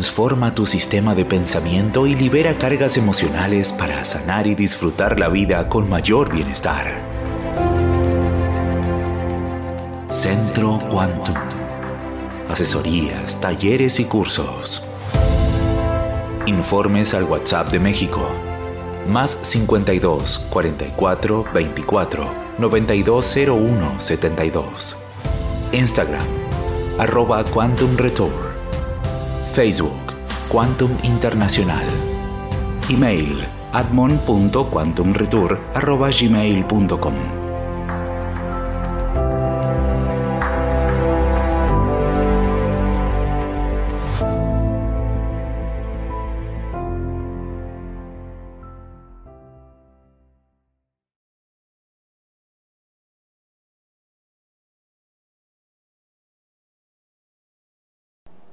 transforma tu sistema de pensamiento y libera cargas emocionales para sanar y disfrutar la vida con mayor bienestar. Centro Quantum. Asesorías, talleres y cursos. Informes al WhatsApp de México. Más 52 44 24 9201 72. Instagram, arroba Quantum Retour. Facebook, Quantum Internacional. Email, admon.quantumretour.gmail.com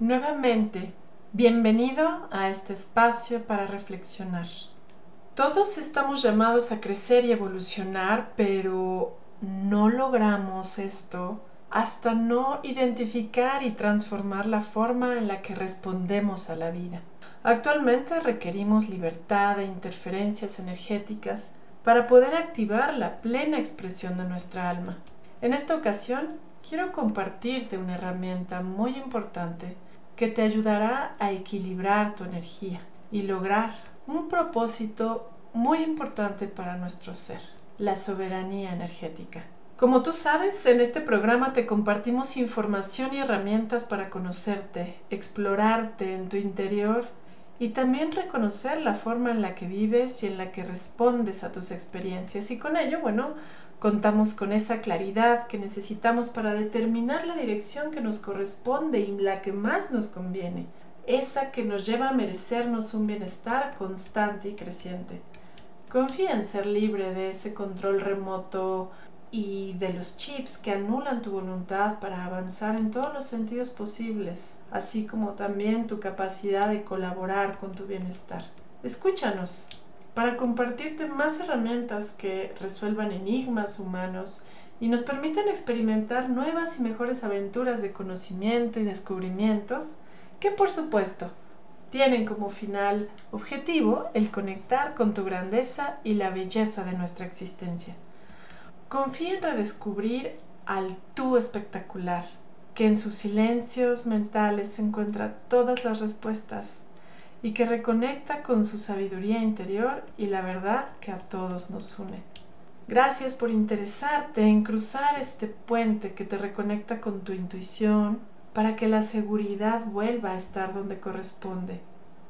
Nuevamente, bienvenido a este espacio para reflexionar. Todos estamos llamados a crecer y evolucionar, pero no logramos esto hasta no identificar y transformar la forma en la que respondemos a la vida. Actualmente requerimos libertad e interferencias energéticas para poder activar la plena expresión de nuestra alma. En esta ocasión quiero compartirte una herramienta muy importante que te ayudará a equilibrar tu energía y lograr un propósito muy importante para nuestro ser, la soberanía energética. Como tú sabes, en este programa te compartimos información y herramientas para conocerte, explorarte en tu interior y también reconocer la forma en la que vives y en la que respondes a tus experiencias. Y con ello, bueno, Contamos con esa claridad que necesitamos para determinar la dirección que nos corresponde y la que más nos conviene, esa que nos lleva a merecernos un bienestar constante y creciente. Confía en ser libre de ese control remoto y de los chips que anulan tu voluntad para avanzar en todos los sentidos posibles, así como también tu capacidad de colaborar con tu bienestar. Escúchanos, para compartirte más herramientas que resuelvan enigmas humanos y nos permitan experimentar nuevas y mejores aventuras de conocimiento y descubrimientos que por supuesto tienen como final objetivo el conectar con tu grandeza y la belleza de nuestra existencia. Confía en redescubrir al tú espectacular, que en sus silencios mentales encuentra todas las respuestas y que reconecta con su sabiduría interior y la verdad que a todos nos une. Gracias por interesarte en cruzar este puente que te reconecta con tu intuición para que la seguridad vuelva a estar donde corresponde,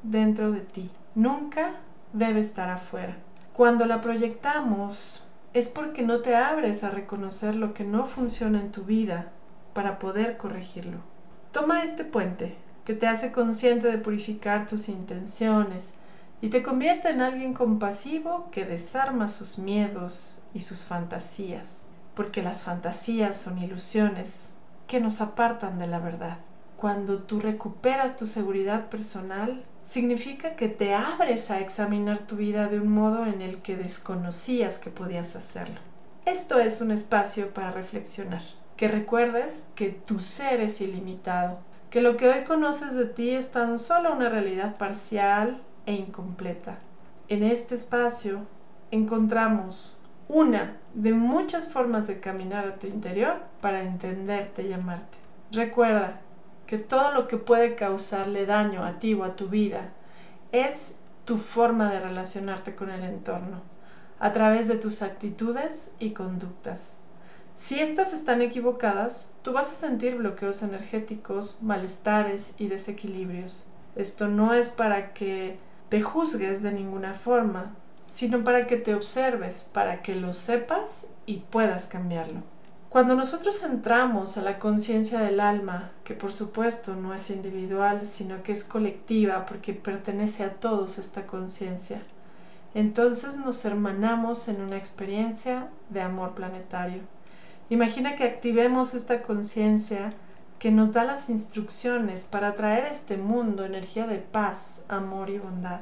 dentro de ti. Nunca debe estar afuera. Cuando la proyectamos es porque no te abres a reconocer lo que no funciona en tu vida para poder corregirlo. Toma este puente, que te hace consciente de purificar tus intenciones y te convierte en alguien compasivo que desarma sus miedos y sus fantasías, porque las fantasías son ilusiones que nos apartan de la verdad. Cuando tú recuperas tu seguridad personal, significa que te abres a examinar tu vida de un modo en el que desconocías que podías hacerlo. Esto es un espacio para reflexionar, que recuerdes que tu ser es ilimitado que lo que hoy conoces de ti es tan solo una realidad parcial e incompleta. En este espacio encontramos una de muchas formas de caminar a tu interior para entenderte y amarte. Recuerda que todo lo que puede causarle daño a ti o a tu vida es tu forma de relacionarte con el entorno, a través de tus actitudes y conductas. Si estas están equivocadas, tú vas a sentir bloqueos energéticos, malestares y desequilibrios. Esto no es para que te juzgues de ninguna forma, sino para que te observes, para que lo sepas y puedas cambiarlo. Cuando nosotros entramos a la conciencia del alma, que por supuesto no es individual, sino que es colectiva porque pertenece a todos esta conciencia, entonces nos hermanamos en una experiencia de amor planetario. Imagina que activemos esta conciencia que nos da las instrucciones para traer a este mundo energía de paz, amor y bondad.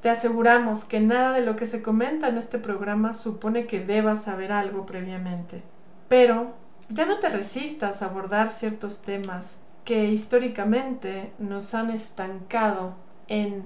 Te aseguramos que nada de lo que se comenta en este programa supone que debas saber algo previamente. Pero ya no te resistas a abordar ciertos temas que históricamente nos han estancado en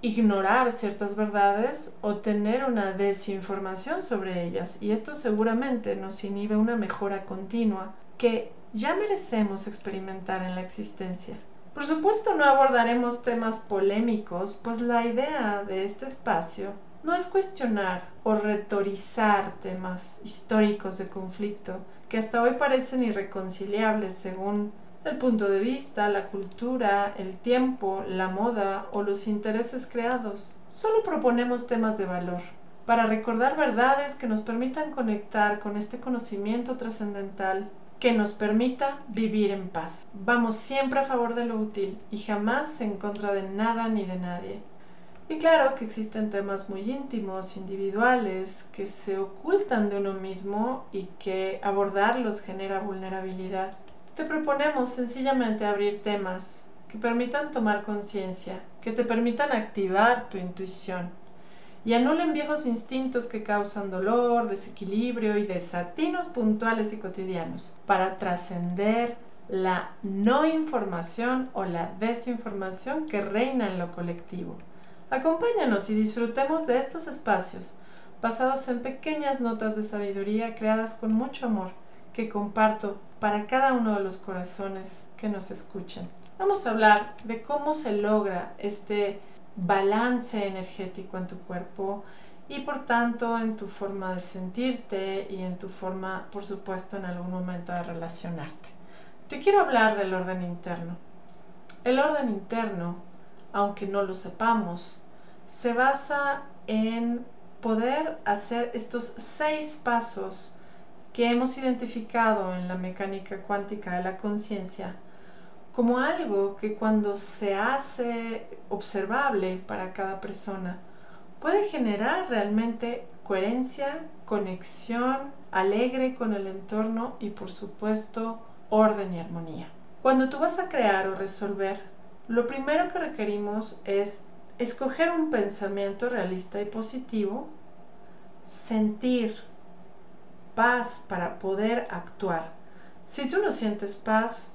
ignorar ciertas verdades o tener una desinformación sobre ellas y esto seguramente nos inhibe una mejora continua que ya merecemos experimentar en la existencia. Por supuesto no abordaremos temas polémicos, pues la idea de este espacio no es cuestionar o retorizar temas históricos de conflicto que hasta hoy parecen irreconciliables según el punto de vista, la cultura, el tiempo, la moda o los intereses creados. Solo proponemos temas de valor para recordar verdades que nos permitan conectar con este conocimiento trascendental que nos permita vivir en paz. Vamos siempre a favor de lo útil y jamás en contra de nada ni de nadie. Y claro que existen temas muy íntimos, individuales, que se ocultan de uno mismo y que abordarlos genera vulnerabilidad. Te proponemos sencillamente abrir temas que permitan tomar conciencia, que te permitan activar tu intuición y anulen viejos instintos que causan dolor, desequilibrio y desatinos puntuales y cotidianos para trascender la no información o la desinformación que reina en lo colectivo. Acompáñanos y disfrutemos de estos espacios basados en pequeñas notas de sabiduría creadas con mucho amor que comparto para cada uno de los corazones que nos escuchan. Vamos a hablar de cómo se logra este balance energético en tu cuerpo y por tanto en tu forma de sentirte y en tu forma, por supuesto, en algún momento de relacionarte. Te quiero hablar del orden interno. El orden interno, aunque no lo sepamos, se basa en poder hacer estos seis pasos que hemos identificado en la mecánica cuántica de la conciencia como algo que cuando se hace observable para cada persona puede generar realmente coherencia, conexión, alegre con el entorno y por supuesto orden y armonía. Cuando tú vas a crear o resolver, lo primero que requerimos es escoger un pensamiento realista y positivo, sentir paz para poder actuar. Si tú no sientes paz,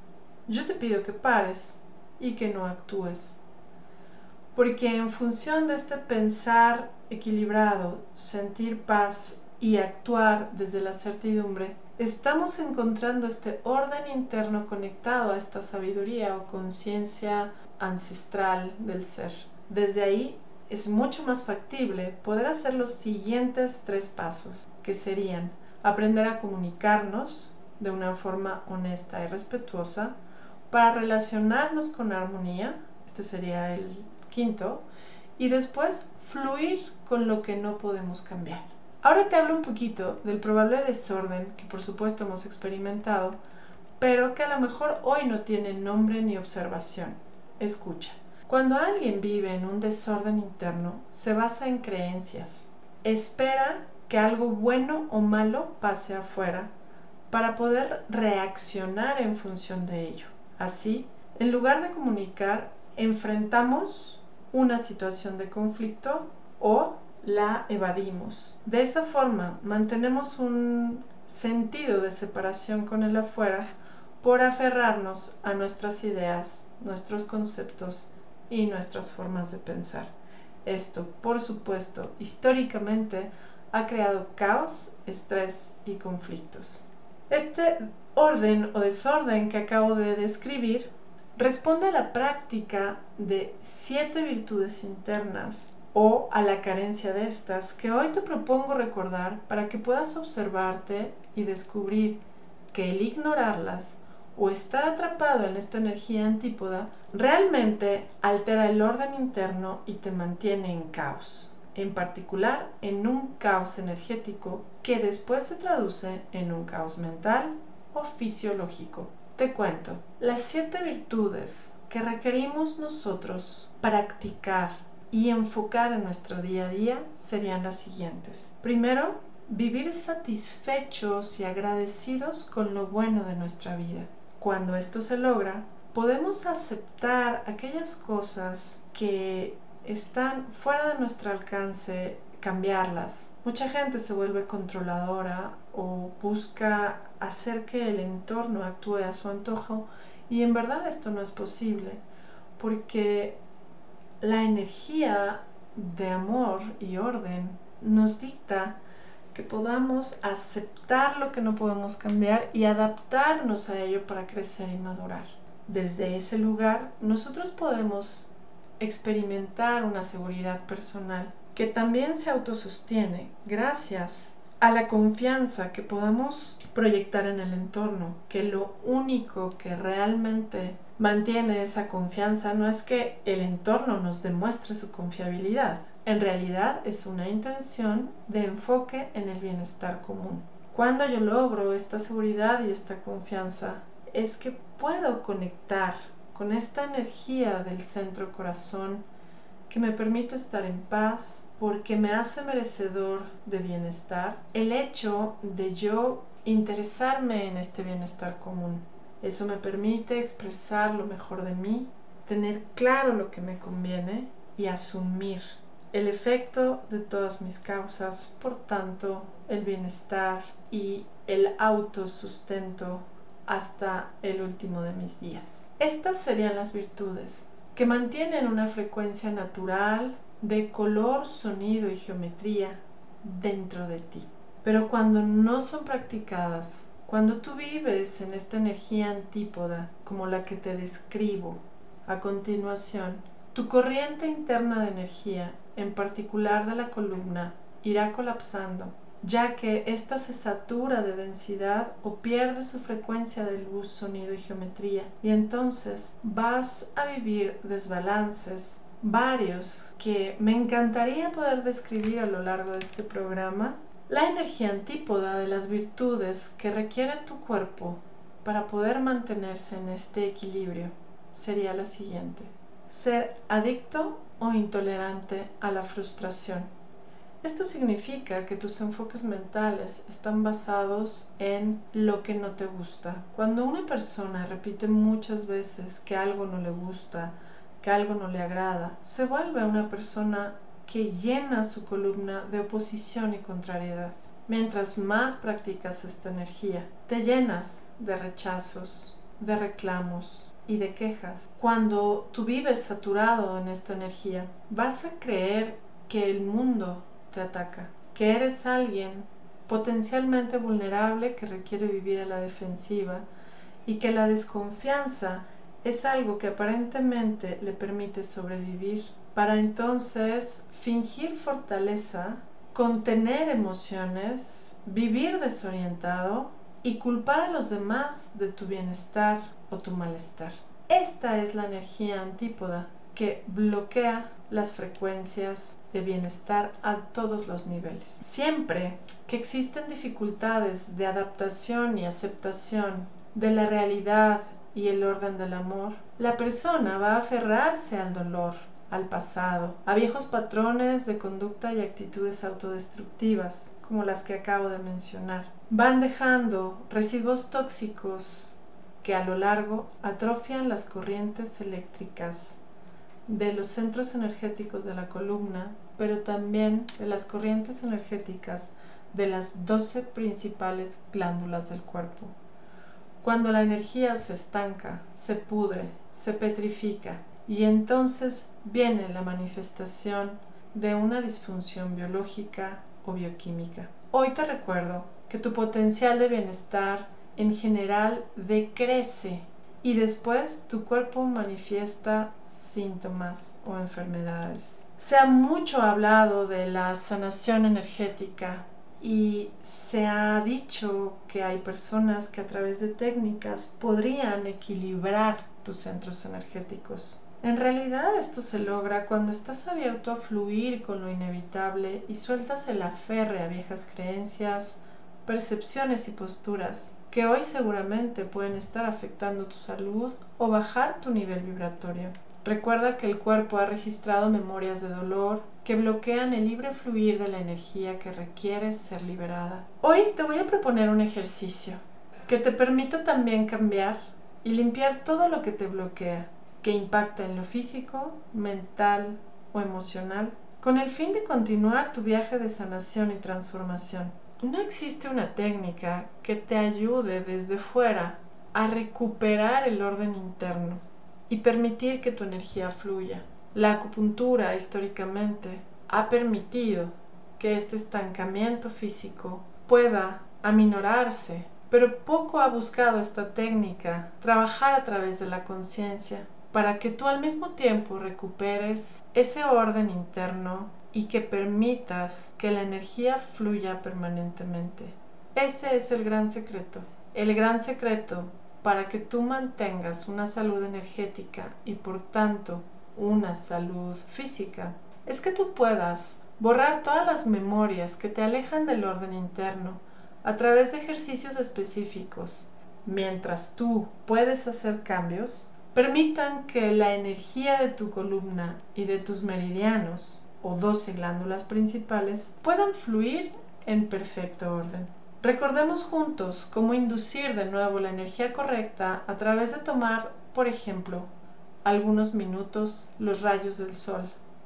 yo te pido que pares y que no actúes. Porque en función de este pensar equilibrado, sentir paz y actuar desde la certidumbre, estamos encontrando este orden interno conectado a esta sabiduría o conciencia ancestral del ser. Desde ahí es mucho más factible poder hacer los siguientes tres pasos, que serían aprender a comunicarnos de una forma honesta y respetuosa, para relacionarnos con armonía, este sería el quinto, y después fluir con lo que no podemos cambiar. Ahora te hablo un poquito del probable desorden que por supuesto hemos experimentado, pero que a lo mejor hoy no tiene nombre ni observación. Escucha. Cuando alguien vive en un desorden interno, se basa en creencias. Espera que algo bueno o malo pase afuera para poder reaccionar en función de ello. Así, en lugar de comunicar, enfrentamos una situación de conflicto o la evadimos. De esa forma, mantenemos un sentido de separación con el afuera por aferrarnos a nuestras ideas, nuestros conceptos y nuestras formas de pensar. Esto, por supuesto, históricamente ha creado caos, estrés y conflictos. Este orden o desorden que acabo de describir responde a la práctica de siete virtudes internas o a la carencia de estas que hoy te propongo recordar para que puedas observarte y descubrir que el ignorarlas o estar atrapado en esta energía antípoda realmente altera el orden interno y te mantiene en caos en particular en un caos energético que después se traduce en un caos mental o fisiológico. Te cuento, las siete virtudes que requerimos nosotros practicar y enfocar en nuestro día a día serían las siguientes. Primero, vivir satisfechos y agradecidos con lo bueno de nuestra vida. Cuando esto se logra, podemos aceptar aquellas cosas que están fuera de nuestro alcance cambiarlas. Mucha gente se vuelve controladora o busca hacer que el entorno actúe a su antojo Y en verdad esto no es posible porque la energía de amor y orden nos dicta que podamos aceptar lo que no podemos cambiar y adaptarnos a ello para crecer y madurar. Desde ese lugar nosotros podemos experimentar una seguridad personal que también se autosostiene gracias a la confianza que podamos proyectar en el entorno, que lo único que realmente mantiene esa confianza no es que el entorno nos demuestre su confiabilidad, en realidad es una intención de enfoque en el bienestar común. Cuando yo logro esta seguridad y esta confianza, es que puedo conectar con esta energía del centro corazón que me permite estar en paz, porque me hace merecedor de bienestar, el hecho de yo interesarme en este bienestar común. Eso me permite expresar lo mejor de mí, tener claro lo que me conviene y asumir el efecto de todas mis causas, por tanto, el bienestar y el autosustento hasta el último de mis días. Estas serían las virtudes que mantienen una frecuencia natural de color, sonido y geometría dentro de ti. Pero cuando no son practicadas, cuando tú vives en esta energía antípoda como la que te describo a continuación, tu corriente interna de energía, en particular de la columna, irá colapsando, ya que ésta se satura de densidad o pierde su frecuencia de luz, sonido y geometría, y entonces vas a vivir desbalances varios que me encantaría poder describir a lo largo de este programa. La energía antípoda de las virtudes que requiere tu cuerpo para poder mantenerse en este equilibrio sería la siguiente ser adicto o intolerante a la frustración. Esto significa que tus enfoques mentales están basados en lo que no te gusta. Cuando una persona repite muchas veces que algo no le gusta, que algo no le agrada, se vuelve una persona que llena su columna de oposición y contrariedad. Mientras más practicas esta energía, te llenas de rechazos, de reclamos, y de quejas. Cuando tú vives saturado en esta energía, vas a creer que el mundo te ataca, que eres alguien potencialmente vulnerable que requiere vivir a la defensiva y que la desconfianza es algo que aparentemente le permite sobrevivir para entonces fingir fortaleza, contener emociones, vivir desorientado y culpar a los demás de tu bienestar o tu malestar. Esta es la energía antípoda que bloquea las frecuencias de bienestar a todos los niveles. Siempre que existen dificultades de adaptación y aceptación de la realidad y el orden del amor, la persona va a aferrarse al dolor, al pasado, a viejos patrones de conducta y actitudes autodestructivas, como las que acabo de mencionar. Van dejando residuos tóxicos que a lo largo atrofian las corrientes eléctricas de los centros energéticos de la columna, pero también de las corrientes energéticas de las 12 principales glándulas del cuerpo. Cuando la energía se estanca, se pudre, se petrifica y entonces viene la manifestación de una disfunción biológica o bioquímica. Hoy te recuerdo que tu potencial de bienestar en general decrece y después tu cuerpo manifiesta síntomas o enfermedades. Se ha mucho hablado de la sanación energética y se ha dicho que hay personas que a través de técnicas podrían equilibrar tus centros energéticos. En realidad esto se logra cuando estás abierto a fluir con lo inevitable y sueltas el aferre a viejas creencias, percepciones y posturas que hoy seguramente pueden estar afectando tu salud o bajar tu nivel vibratorio. Recuerda que el cuerpo ha registrado memorias de dolor que bloquean el libre fluir de la energía que requiere ser liberada. Hoy te voy a proponer un ejercicio que te permita también cambiar y limpiar todo lo que te bloquea que impacta en lo físico, mental o emocional, con el fin de continuar tu viaje de sanación y transformación. No existe una técnica que te ayude desde fuera a recuperar el orden interno y permitir que tu energía fluya. La acupuntura históricamente ha permitido que este estancamiento físico pueda aminorarse, pero poco ha buscado esta técnica, trabajar a través de la conciencia, para que tú al mismo tiempo recuperes ese orden interno y que permitas que la energía fluya permanentemente. Ese es el gran secreto. El gran secreto para que tú mantengas una salud energética y por tanto una salud física es que tú puedas borrar todas las memorias que te alejan del orden interno a través de ejercicios específicos. Mientras tú puedes hacer cambios, permitan que la energía de tu columna y de tus meridianos o 12 glándulas principales puedan fluir en perfecto orden. Recordemos juntos cómo inducir de nuevo la energía correcta a través de tomar, por ejemplo, algunos minutos los rayos del sol.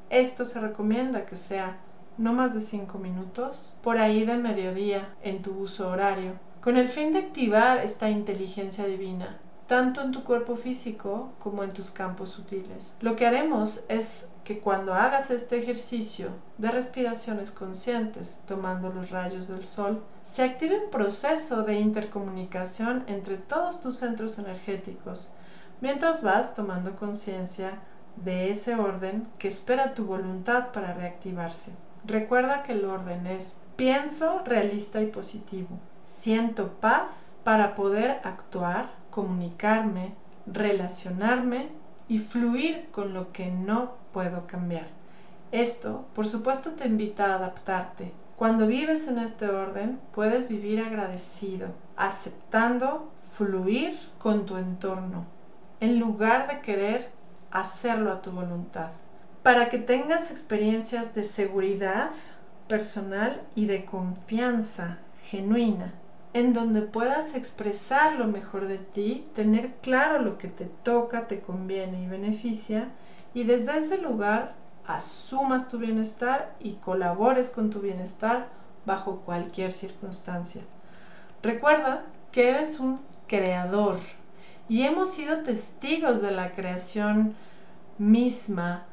Esto se recomienda que sea no más de 5 minutos, por ahí de mediodía en tu uso horario, con el fin de activar esta inteligencia divina, tanto en tu cuerpo físico como en tus campos sutiles. Lo que haremos es que cuando hagas este ejercicio de respiraciones conscientes tomando los rayos del sol, se active un proceso de intercomunicación entre todos tus centros energéticos, mientras vas tomando conciencia de ese orden que espera tu voluntad para reactivarse. Recuerda que el orden es pienso realista y positivo, siento paz para poder actuar, comunicarme, relacionarme y fluir con lo que no puedo cambiar. Esto, por supuesto, te invita a adaptarte. Cuando vives en este orden, puedes vivir agradecido, aceptando fluir con tu entorno, en lugar de querer hacerlo a tu voluntad. Para que tengas experiencias de seguridad personal y de confianza genuina en donde puedas expresar lo mejor de ti, tener claro lo que te toca, te conviene y beneficia, y desde ese lugar asumas tu bienestar y colabores con tu bienestar bajo cualquier circunstancia. Recuerda que eres un creador y hemos sido testigos de la creación misma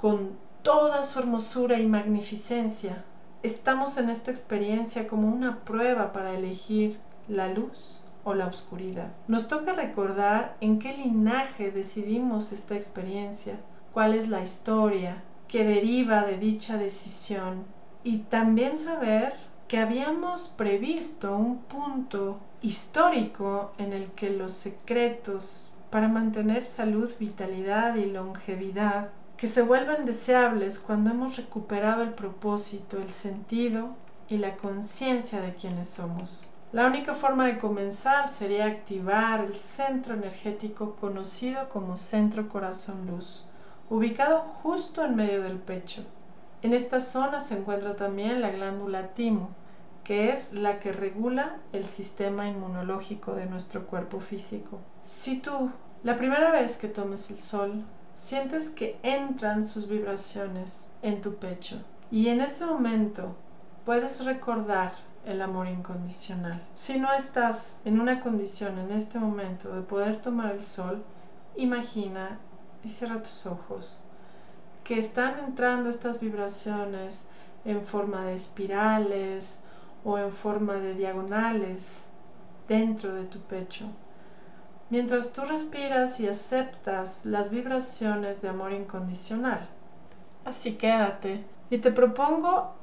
con toda su hermosura y magnificencia estamos en esta experiencia como una prueba para elegir la luz o la oscuridad. Nos toca recordar en qué linaje decidimos esta experiencia, cuál es la historia que deriva de dicha decisión y también saber que habíamos previsto un punto histórico en el que los secretos para mantener salud, vitalidad y longevidad que se vuelven deseables cuando hemos recuperado el propósito, el sentido y la conciencia de quienes somos. La única forma de comenzar sería activar el centro energético conocido como centro corazón luz, ubicado justo en medio del pecho. En esta zona se encuentra también la glándula timo, que es la que regula el sistema inmunológico de nuestro cuerpo físico. Si tú, la primera vez que tomes el sol, sientes que entran sus vibraciones en tu pecho y en ese momento puedes recordar el amor incondicional. Si no estás en una condición en este momento de poder tomar el sol, imagina y cierra tus ojos. Que están entrando estas vibraciones en forma de espirales o en forma de diagonales dentro de tu pecho. Mientras tú respiras y aceptas las vibraciones de amor incondicional. Así quédate. Y te propongo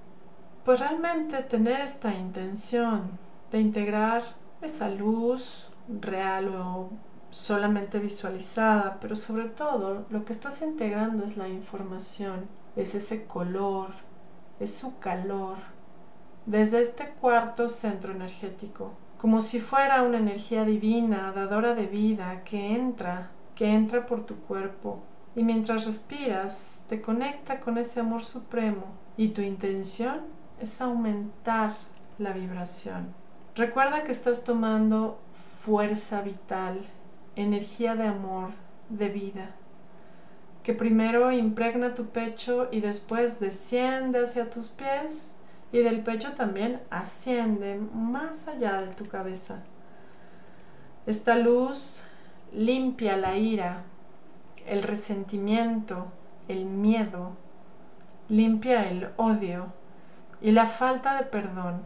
pues realmente tener esta intención de integrar esa luz real o solamente visualizada, pero sobre todo lo que estás integrando es la información, es ese color, es su calor, desde este cuarto centro energético como si fuera una energía divina, dadora de vida, que entra, que entra por tu cuerpo. Y mientras respiras, te conecta con ese amor supremo y tu intención es aumentar la vibración. Recuerda que estás tomando fuerza vital, energía de amor, de vida, que primero impregna tu pecho y después desciende hacia tus pies y del pecho también asciende más allá de tu cabeza. Esta luz limpia la ira, el resentimiento, el miedo, limpia el odio y la falta de perdón,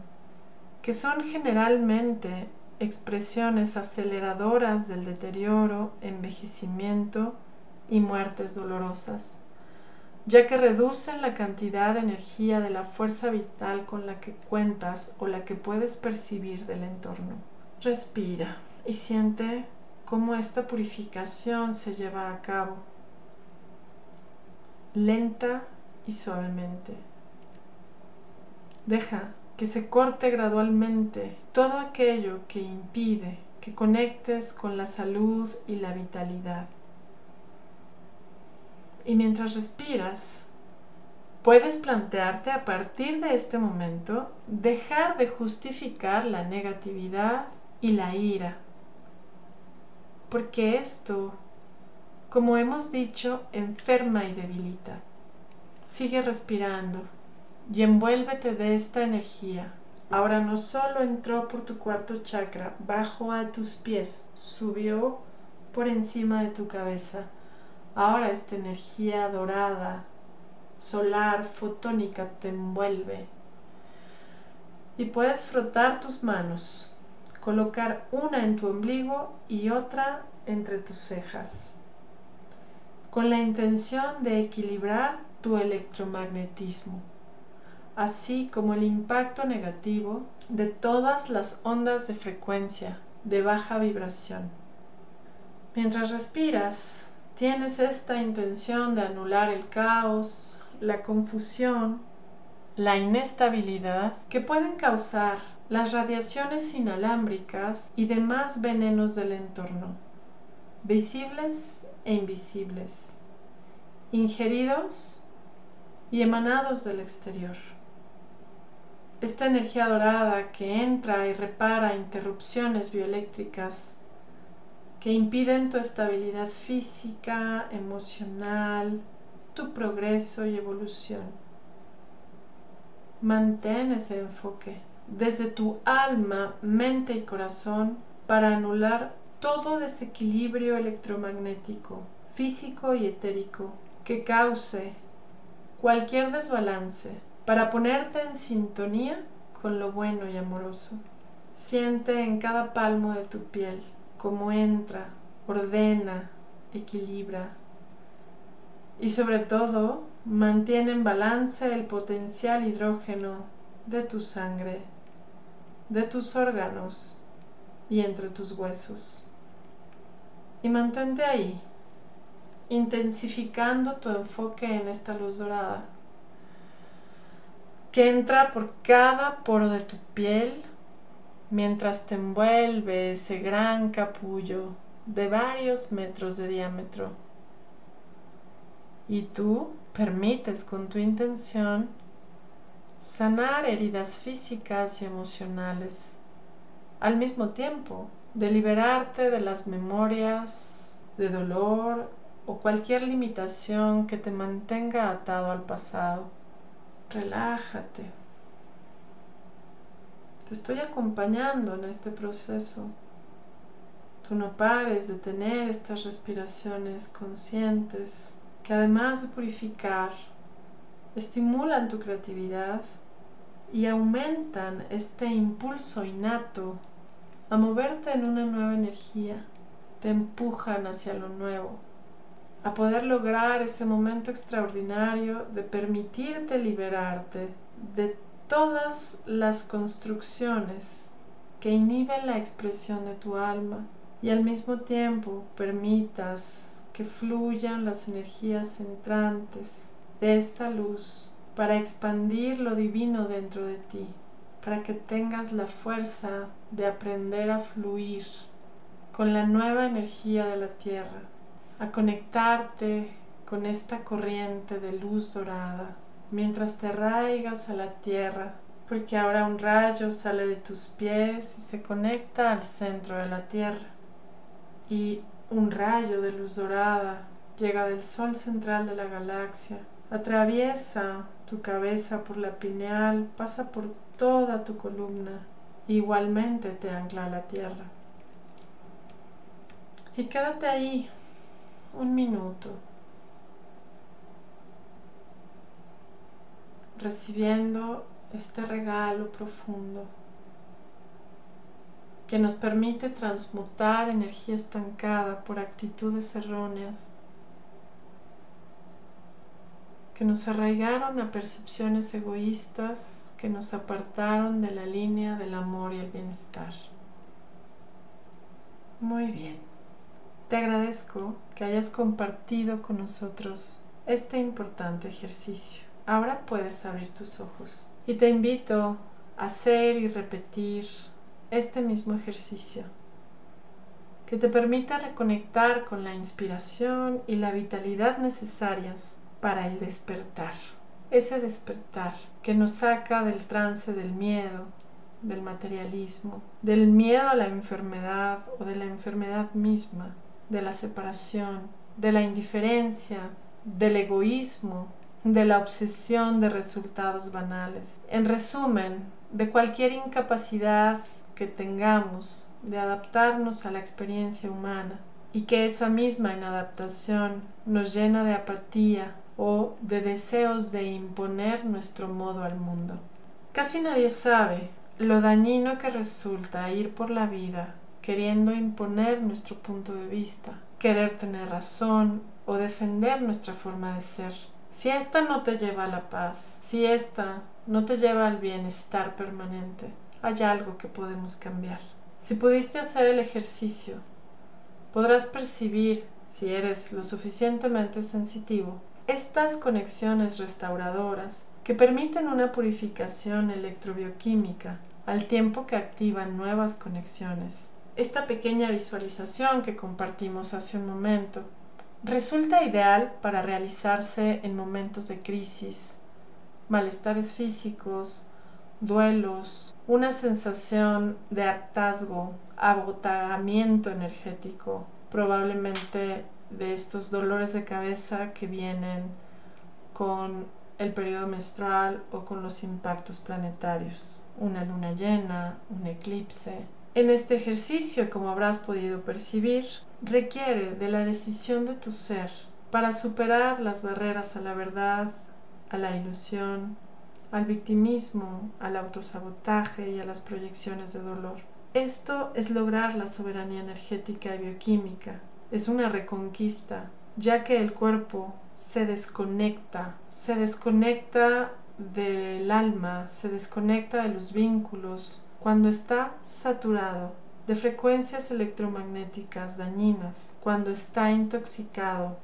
que son generalmente expresiones aceleradoras del deterioro, envejecimiento y muertes dolorosas, ya que reducen la cantidad de energía de la fuerza vital con la que cuentas o la que puedes percibir del entorno. Respira y siente cómo esta purificación se lleva a cabo, lenta y suavemente. Deja que se corte gradualmente todo aquello que impide que conectes con la salud y la vitalidad. Y mientras respiras, puedes plantearte a partir de este momento dejar de justificar la negatividad y la ira. Porque esto, como hemos dicho, enferma y debilita. Sigue respirando y envuélvete de esta energía. Ahora no solo entró por tu cuarto chakra, bajó a tus pies, subió por encima de tu cabeza. Ahora esta energía dorada, solar, fotónica te envuelve. Y puedes frotar tus manos, colocar una en tu ombligo y otra entre tus cejas, con la intención de equilibrar tu electromagnetismo así como el impacto negativo de todas las ondas de frecuencia de baja vibración. Mientras respiras, tienes esta intención de anular el caos, la confusión, la inestabilidad que pueden causar las radiaciones inalámbricas y demás venenos del entorno, visibles e invisibles, ingeridos y emanados del exterior esta energía dorada que entra y repara interrupciones bioeléctricas que impiden tu estabilidad física, emocional, tu progreso y evolución. Mantén ese enfoque desde tu alma, mente y corazón para anular todo desequilibrio electromagnético, físico y etérico que cause cualquier desbalance para ponerte en sintonía con lo bueno y amoroso. Siente en cada palmo de tu piel cómo entra, ordena, equilibra y sobre todo mantiene en balance el potencial hidrógeno de tu sangre, de tus órganos y entre tus huesos. Y mantente ahí, intensificando tu enfoque en esta luz dorada que entra por cada poro de tu piel mientras te envuelve ese gran capullo de varios metros de diámetro. Y tú permites con tu intención sanar heridas físicas y emocionales, al mismo tiempo de liberarte de las memorias de dolor o cualquier limitación que te mantenga atado al pasado. Relájate. Te estoy acompañando en este proceso. Tú no pares de tener estas respiraciones conscientes que además de purificar, estimulan tu creatividad y aumentan este impulso innato a moverte en una nueva energía. Te empujan hacia lo nuevo a poder lograr ese momento extraordinario de permitirte liberarte de todas las construcciones que inhiben la expresión de tu alma y al mismo tiempo permitas que fluyan las energías entrantes de esta luz para expandir lo divino dentro de ti, para que tengas la fuerza de aprender a fluir con la nueva energía de la tierra a conectarte con esta corriente de luz dorada mientras te arraigas a la tierra, porque ahora un rayo sale de tus pies y se conecta al centro de la tierra. Y un rayo de luz dorada llega del sol central de la galaxia, atraviesa tu cabeza por la pineal, pasa por toda tu columna, igualmente te ancla a la tierra. Y quédate ahí un minuto, recibiendo este regalo profundo que nos permite transmutar energía estancada por actitudes erróneas que nos arraigaron a percepciones egoístas que nos apartaron de la línea del amor y el bienestar. Muy bien, te agradezco que hayas compartido con nosotros este importante ejercicio. Ahora puedes abrir tus ojos y te invito a hacer y repetir este mismo ejercicio que te permita reconectar con la inspiración y la vitalidad necesarias para el despertar. Ese despertar que nos saca del trance del miedo, del materialismo, del miedo a la enfermedad o de la enfermedad misma, de la separación, de la indiferencia, del egoísmo, de la obsesión de resultados banales. En resumen, de cualquier incapacidad que tengamos de adaptarnos a la experiencia humana y que esa misma inadaptación nos llena de apatía o de deseos de imponer nuestro modo al mundo. Casi nadie sabe lo dañino que resulta ir por la vida queriendo imponer nuestro punto de vista, querer tener razón o defender nuestra forma de ser. Si esta no te lleva a la paz, si esta no te lleva al bienestar permanente, hay algo que podemos cambiar. Si pudiste hacer el ejercicio, podrás percibir, si eres lo suficientemente sensitivo, estas conexiones restauradoras que permiten una purificación electrobioquímica al tiempo que activan nuevas conexiones. Esta pequeña visualización que compartimos hace un momento resulta ideal para realizarse en momentos de crisis, malestares físicos, duelos, una sensación de hartazgo, agotamiento energético, probablemente de estos dolores de cabeza que vienen con el periodo menstrual o con los impactos planetarios, una luna llena, un eclipse. En este ejercicio, como habrás podido percibir, requiere de la decisión de tu ser para superar las barreras a la verdad, a la ilusión, al victimismo, al autosabotaje y a las proyecciones de dolor. Esto es lograr la soberanía energética y bioquímica es una reconquista, ya que el cuerpo se desconecta, se desconecta del alma, se desconecta de los vínculos cuando está saturado de frecuencias electromagnéticas dañinas, cuando está intoxicado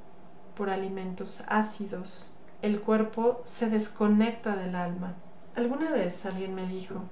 por alimentos ácidos, el cuerpo se desconecta del alma. Alguna vez alguien me dijo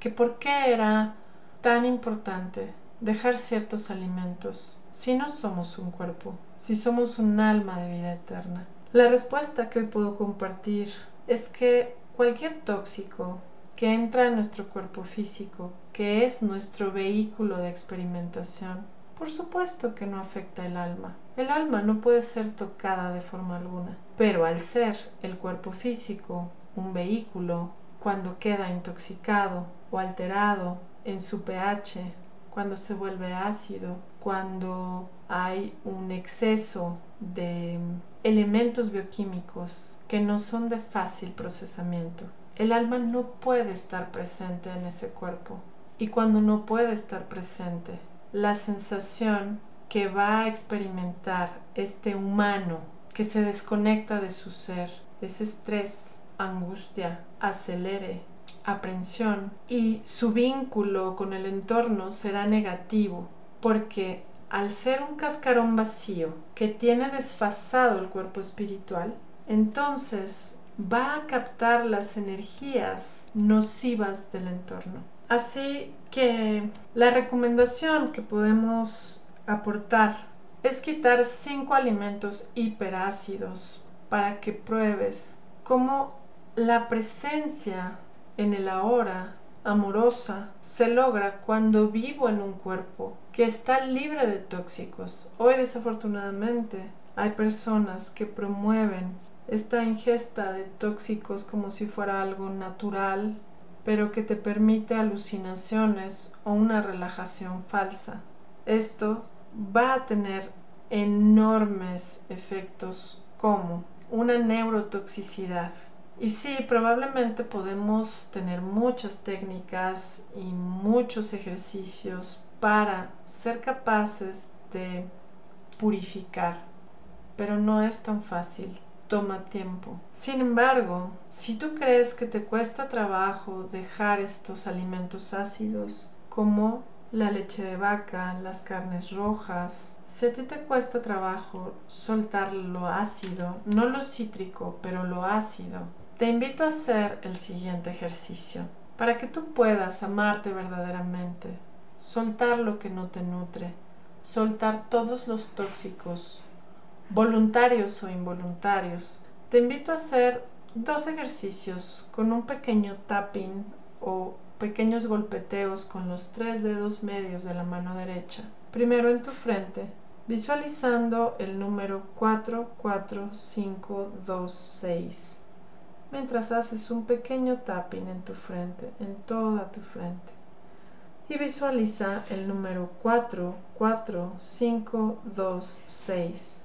que por qué era tan importante dejar ciertos alimentos si no somos un cuerpo, si somos un alma de vida eterna? La respuesta que hoy puedo compartir es que cualquier tóxico que entra en nuestro cuerpo físico, que es nuestro vehículo de experimentación, por supuesto que no afecta el alma. El alma no puede ser tocada de forma alguna, pero al ser el cuerpo físico un vehículo, cuando queda intoxicado o alterado en su pH, cuando se vuelve ácido, cuando hay un exceso de elementos bioquímicos que no son de fácil procesamiento. El alma no puede estar presente en ese cuerpo. Y cuando no puede estar presente, la sensación que va a experimentar este humano que se desconecta de su ser, ese estrés, angustia, acelere, aprensión y su vínculo con el entorno será negativo porque al ser un cascarón vacío que tiene desfasado el cuerpo espiritual, entonces va a captar las energías nocivas del entorno. Así que la recomendación que podemos aportar es quitar cinco alimentos hiperácidos para que pruebes cómo la presencia en el ahora amorosa se logra cuando vivo en un cuerpo que está libre de tóxicos. Hoy desafortunadamente hay personas que promueven esta ingesta de tóxicos como si fuera algo natural, pero que te permite alucinaciones o una relajación falsa. Esto va a tener enormes efectos como una neurotoxicidad. Y sí, probablemente podemos tener muchas técnicas y muchos ejercicios para ser capaces de purificar, pero no es tan fácil, toma tiempo. Sin embargo, si tú crees que te cuesta trabajo dejar estos alimentos ácidos, como la leche de vaca, las carnes rojas, si a ti te cuesta trabajo soltar lo ácido, no lo cítrico, pero lo ácido, te invito a hacer el siguiente ejercicio para que tú puedas amarte verdaderamente, soltar lo que no te nutre, soltar todos los tóxicos, voluntarios o involuntarios. Te invito a hacer dos ejercicios con un pequeño tapping o pequeños golpeteos con los tres dedos medios de la mano derecha. Primero en tu frente visualizando el número 44526 mientras haces un pequeño tapping en tu frente, en toda tu frente. Y visualiza el número 44526.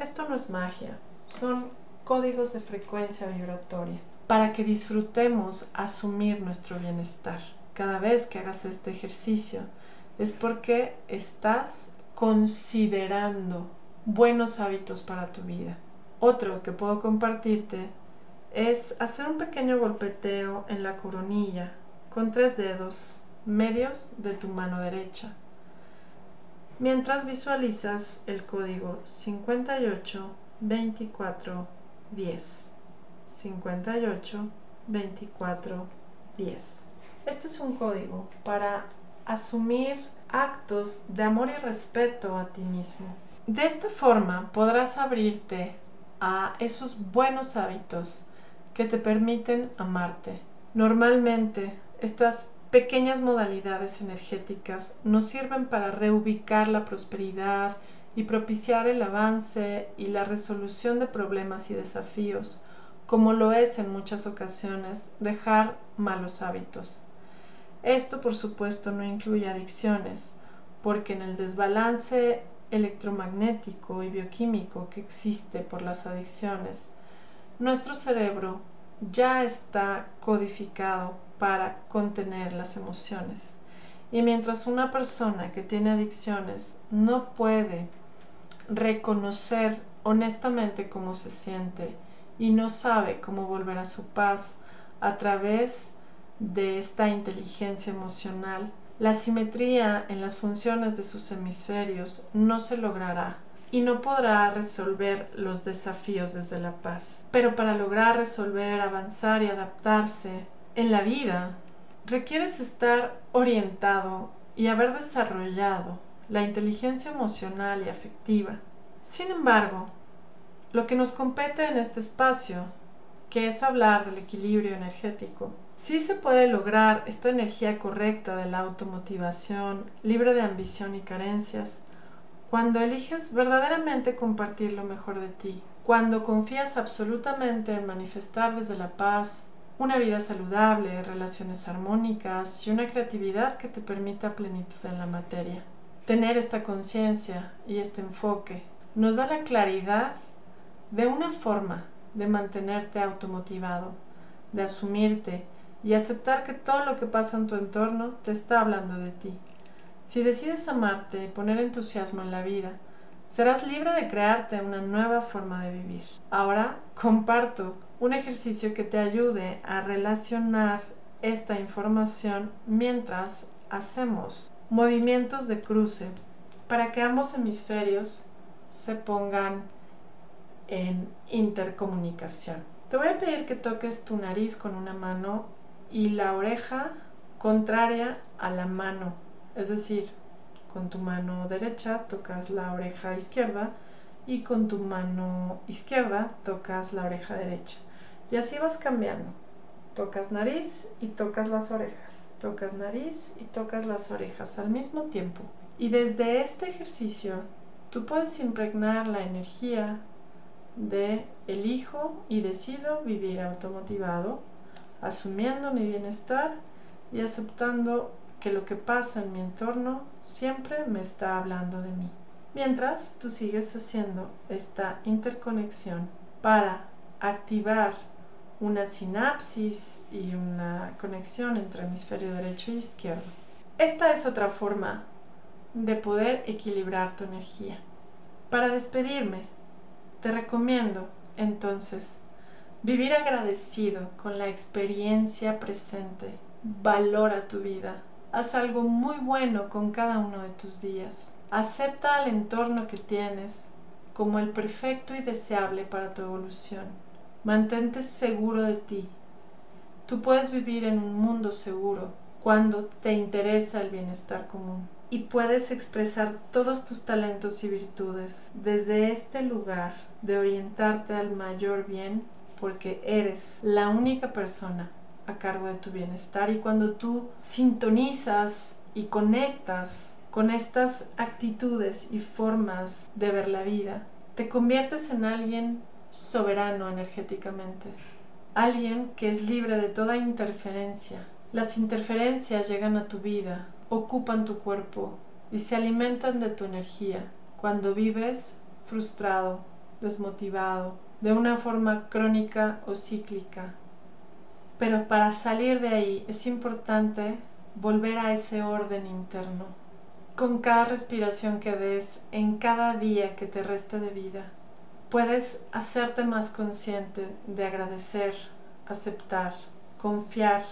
Esto no es magia, son códigos de frecuencia vibratoria para que disfrutemos asumir nuestro bienestar. Cada vez que hagas este ejercicio es porque estás considerando buenos hábitos para tu vida. Otro que puedo compartirte es hacer un pequeño golpeteo en la coronilla con tres dedos medios de tu mano derecha mientras visualizas el código 58 24 10 58 24 10 este es un código para asumir actos de amor y respeto a ti mismo. De esta forma podrás abrirte a esos buenos hábitos que te permiten amarte. Normalmente estas pequeñas modalidades energéticas nos sirven para reubicar la prosperidad y propiciar el avance y la resolución de problemas y desafíos, como lo es en muchas ocasiones dejar malos hábitos. Esto por supuesto no incluye adicciones, porque en el desbalance electromagnético y bioquímico que existe por las adicciones, nuestro cerebro ya está codificado para contener las emociones. Y mientras una persona que tiene adicciones no puede reconocer honestamente cómo se siente y no sabe cómo volver a su paz a través de esta inteligencia emocional, la simetría en las funciones de sus hemisferios no se logrará y no podrá resolver los desafíos desde la paz. Pero para lograr resolver, avanzar y adaptarse en la vida, requieres estar orientado y haber desarrollado la inteligencia emocional y afectiva. Sin embargo, lo que nos compete en este espacio, que es hablar del equilibrio energético, Sí se puede lograr esta energía correcta de la automotivación, libre de ambición y carencias, cuando eliges verdaderamente compartir lo mejor de ti, cuando confías absolutamente en manifestar desde la paz una vida saludable, relaciones armónicas y una creatividad que te permita plenitud en la materia. Tener esta conciencia y este enfoque nos da la claridad de una forma de mantenerte automotivado, de asumirte y aceptar que todo lo que pasa en tu entorno te está hablando de ti. Si decides amarte y poner entusiasmo en la vida, serás libre de crearte una nueva forma de vivir. Ahora comparto un ejercicio que te ayude a relacionar esta información mientras hacemos movimientos de cruce para que ambos hemisferios se pongan en intercomunicación. Te voy a pedir que toques tu nariz con una mano y la oreja contraria a la mano. Es decir, con tu mano derecha tocas la oreja izquierda y con tu mano izquierda tocas la oreja derecha. Y así vas cambiando. Tocas nariz y tocas las orejas. Tocas nariz y tocas las orejas al mismo tiempo. Y desde este ejercicio tú puedes impregnar la energía de elijo y decido vivir automotivado asumiendo mi bienestar y aceptando que lo que pasa en mi entorno siempre me está hablando de mí. mientras tú sigues haciendo esta interconexión para activar una sinapsis y una conexión entre hemisferio derecho y izquierdo. Esta es otra forma de poder equilibrar tu energía. Para despedirme, te recomiendo entonces vivir agradecido con la experiencia presente. Valora tu vida. Haz algo muy bueno con cada uno de tus días. Acepta al entorno que tienes como el perfecto y deseable para tu evolución. Mantente seguro de ti. Tú puedes vivir en un mundo seguro cuando te interesa el bienestar común y puedes expresar todos tus talentos y virtudes desde este lugar de orientarte al mayor bien porque eres la única persona a cargo de tu bienestar y cuando tú sintonizas y conectas con estas actitudes y formas de ver la vida, te conviertes en alguien soberano energéticamente, alguien que es libre de toda interferencia. Las interferencias llegan a tu vida, ocupan tu cuerpo y se alimentan de tu energía cuando vives frustrado, desmotivado, de una forma crónica o cíclica. Pero para salir de ahí es importante volver a ese orden interno, con cada respiración que des, en cada día que te reste de vida puedes hacerte más consciente de agradecer, aceptar, confiar,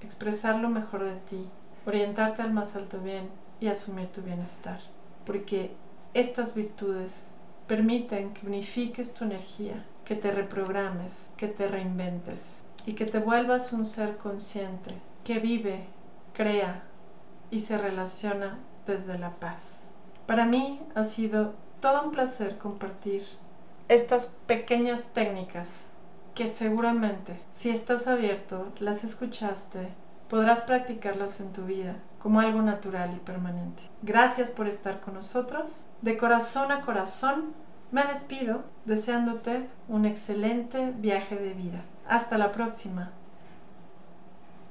expresar lo mejor de ti, orientarte al más alto bien y asumir tu bienestar. Porque estas virtudes permiten que unifiques tu energía, que te reprogrames, que te reinventes y que te vuelvas un ser consciente que vive, crea y se relaciona desde la paz. Para mí ha sido todo un placer compartir estas pequeñas técnicas que seguramente si estás abierto, las escuchaste, podrás practicarlas en tu vida como algo natural y permanente. Gracias por estar con nosotros. De corazón a corazón, me despido deseándote un excelente viaje de vida. Hasta la próxima.